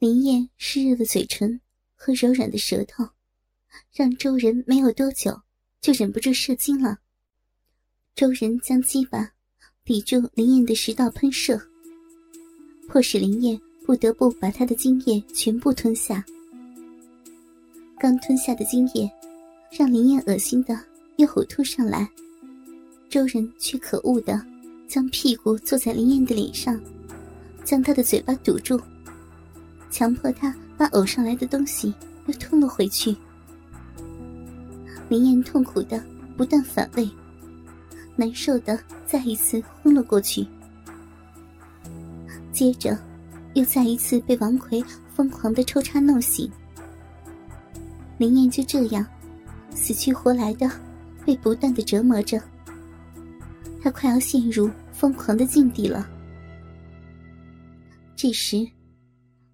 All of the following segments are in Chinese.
林燕湿热的嘴唇和柔软的舌头，让周人没有多久就忍不住射精了。周人将鸡巴抵住林燕的食道喷射，迫使林燕不得不把他的精液全部吞下。刚吞下的精液，让林燕恶心的又呕吐上来。周人却可恶的将屁股坐在林燕的脸上，将她的嘴巴堵住。强迫他把呕上来的东西又吞了回去。林燕痛苦的不断反胃，难受的再一次昏了过去。接着，又再一次被王奎疯狂的抽插弄醒。林燕就这样死去活来的被不断的折磨着，她快要陷入疯狂的境地了。这时。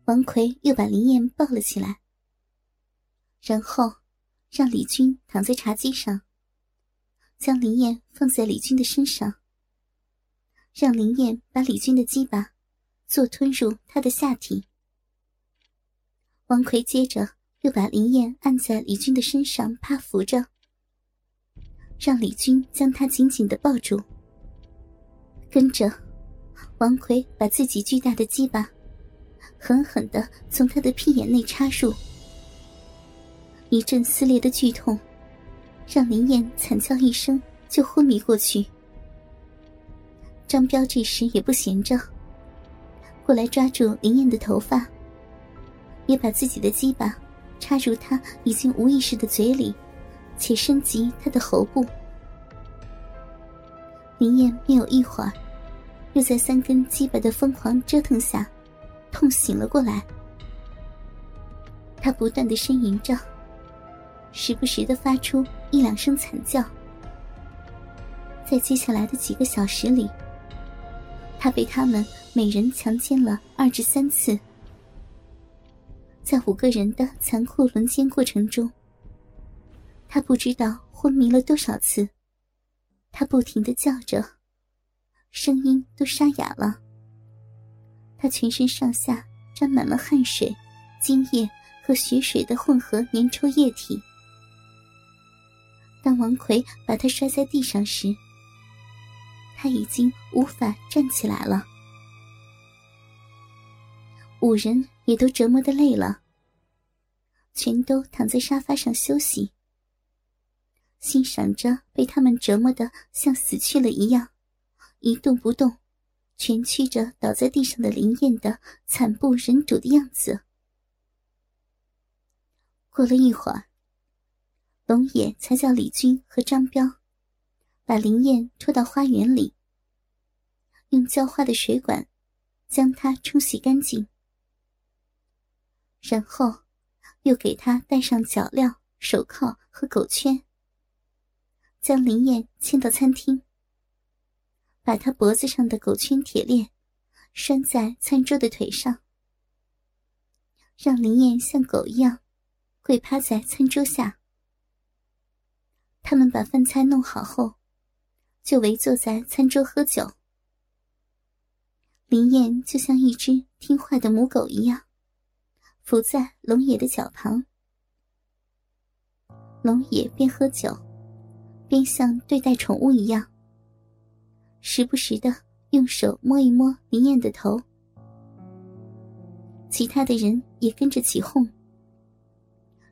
王奎又把林燕抱了起来，然后让李军躺在茶几上，将林燕放在李军的身上，让林燕把李军的鸡巴做吞入他的下体。王奎接着又把林燕按在李军的身上趴伏着，让李军将他紧紧的抱住。跟着，王奎把自己巨大的鸡巴。狠狠的从他的屁眼内插入，一阵撕裂的剧痛，让林燕惨叫一声就昏迷过去。张彪这时也不闲着，过来抓住林燕的头发，也把自己的鸡巴插入他已经无意识的嘴里，且升级他的喉部。林燕没有一会儿，又在三根鸡巴的疯狂折腾下。痛醒了过来，他不断的呻吟着，时不时的发出一两声惨叫。在接下来的几个小时里，他被他们每人强奸了二至三次。在五个人的残酷轮奸过程中，他不知道昏迷了多少次。他不停的叫着，声音都沙哑了。他全身上下沾满了汗水、精液和血水的混合粘稠液体。当王奎把他摔在地上时，他已经无法站起来了。五人也都折磨的累了，全都躺在沙发上休息，欣赏着被他们折磨的像死去了一样，一动不动。蜷曲着倒在地上的林燕的惨不忍睹的样子。过了一会儿，龙野才叫李军和张彪把林燕拖到花园里，用浇花的水管将它冲洗干净，然后又给她戴上脚镣、手铐和狗圈，将林燕牵到餐厅。把他脖子上的狗圈铁链拴在餐桌的腿上，让林燕像狗一样跪趴在餐桌下。他们把饭菜弄好后，就围坐在餐桌喝酒。林燕就像一只听话的母狗一样，伏在龙野的脚旁。龙野边喝酒，边像对待宠物一样。时不时的用手摸一摸林燕的头，其他的人也跟着起哄，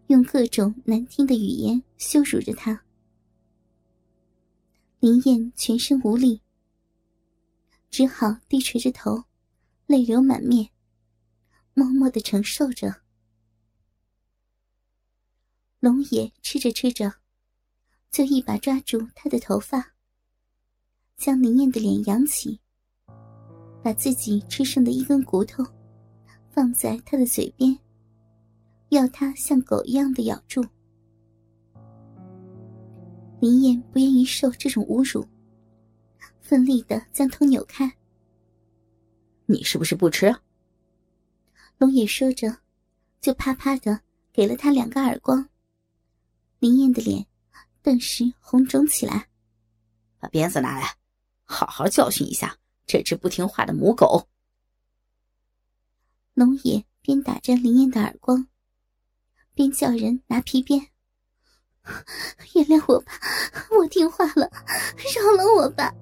用各种难听的语言羞辱着她。林燕全身无力，只好低垂着头，泪流满面，默默的承受着。龙野吃着吃着，就一把抓住他的头发。将林燕的脸扬起，把自己吃剩的一根骨头放在他的嘴边，要他像狗一样的咬住。林燕不愿意受这种侮辱，奋力的将头扭开。你是不是不吃？龙野说着，就啪啪的给了他两个耳光。林燕的脸顿时红肿起来，把鞭子拿来。好好教训一下这只不听话的母狗。龙野边打着林燕的耳光，边叫人拿皮鞭。原谅我吧，我听话了，饶了我吧，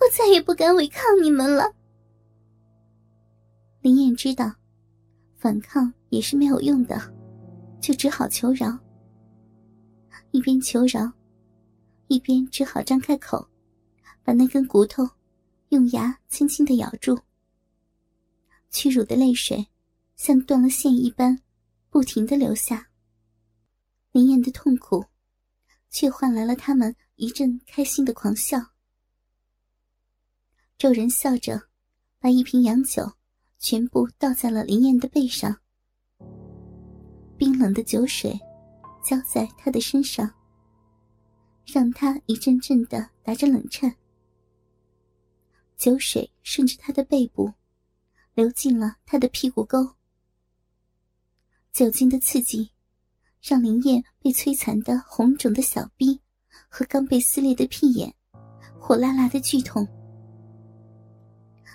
我再也不敢违抗你们了。林燕知道，反抗也是没有用的，就只好求饶。一边求饶，一边只好张开口，把那根骨头用牙轻轻的咬住。屈辱的泪水像断了线一般，不停的流下。林燕的痛苦，却换来了他们一阵开心的狂笑。众人笑着，把一瓶洋酒全部倒在了林燕的背上，冰冷的酒水浇在她的身上，让她一阵阵的打着冷颤。酒水顺着他的背部流进了他的屁股沟，酒精的刺激。让林燕被摧残的红肿的小臂和刚被撕裂的屁眼，火辣辣的剧痛。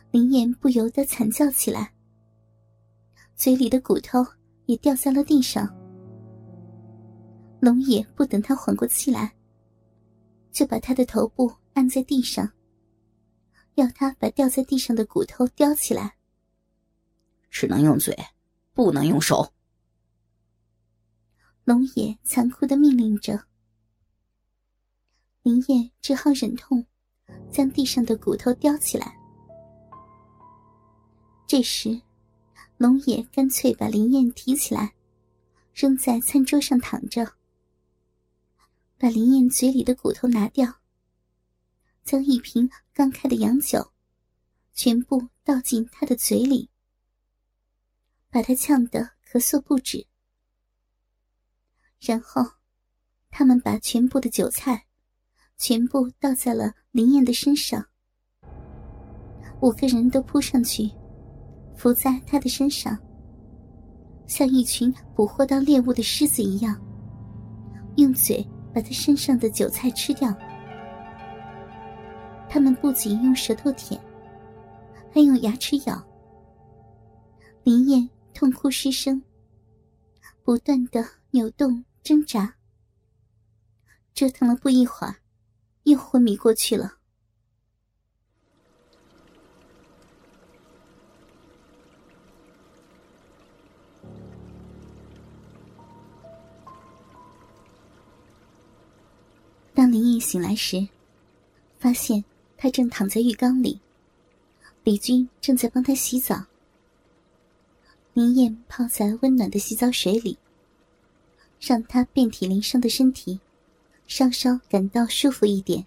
林燕不由得惨叫起来，嘴里的骨头也掉在了地上。龙野不等他缓过气来，就把他的头部按在地上，要他把掉在地上的骨头叼起来。只能用嘴，不能用手。龙野残酷的命令着，林燕只好忍痛将地上的骨头叼起来。这时，龙野干脆把林燕提起来，扔在餐桌上躺着，把林燕嘴里的骨头拿掉，将一瓶刚开的洋酒全部倒进他的嘴里，把他呛得咳嗽不止。然后，他们把全部的酒菜全部倒在了林燕的身上。五个人都扑上去，伏在他的身上，像一群捕获到猎物的狮子一样，用嘴把他身上的酒菜吃掉。他们不仅用舌头舔，还用牙齿咬。林燕痛哭失声，不断的扭动。挣扎，折腾了不一会儿，又昏迷过去了。当林毅醒来时，发现他正躺在浴缸里，李军正在帮他洗澡。林燕泡在温暖的洗澡水里。让他遍体鳞伤的身体稍稍感到舒服一点。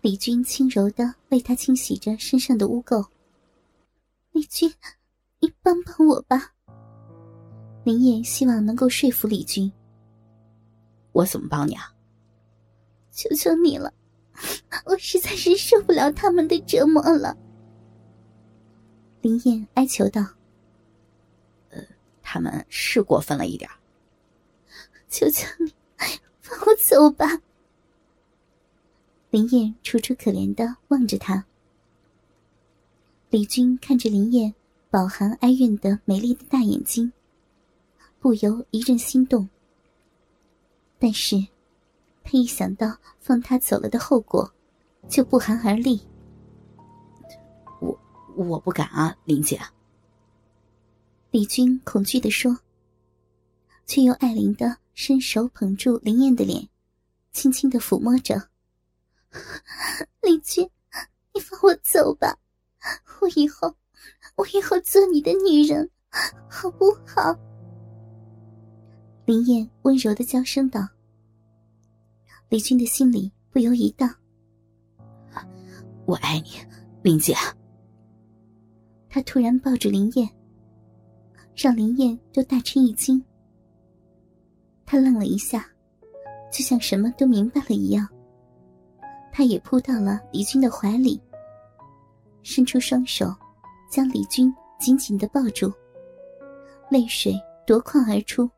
李军轻柔的为他清洗着身上的污垢。李军，你帮帮我吧。林燕希望能够说服李军。我怎么帮你啊？求求你了，我实在是受不了他们的折磨了。林燕哀求道。呃他们是过分了一点求求你，放我走吧。林燕楚楚可怜的望着他。李军看着林燕饱含哀怨的美丽的大眼睛，不由一阵心动。但是，他一想到放他走了的后果，就不寒而栗。我我不敢啊，林姐。李军恐惧的说，却又爱怜的伸手捧住林燕的脸，轻轻的抚摸着。李军，你放我走吧，我以后，我以后做你的女人，好不好？林燕温柔的娇声道。李军的心里不由一荡。我爱你，林姐。他突然抱住林燕。让林燕都大吃一惊。他愣了一下，就像什么都明白了一样。他也扑到了李军的怀里，伸出双手，将李军紧紧的抱住，泪水夺眶而出。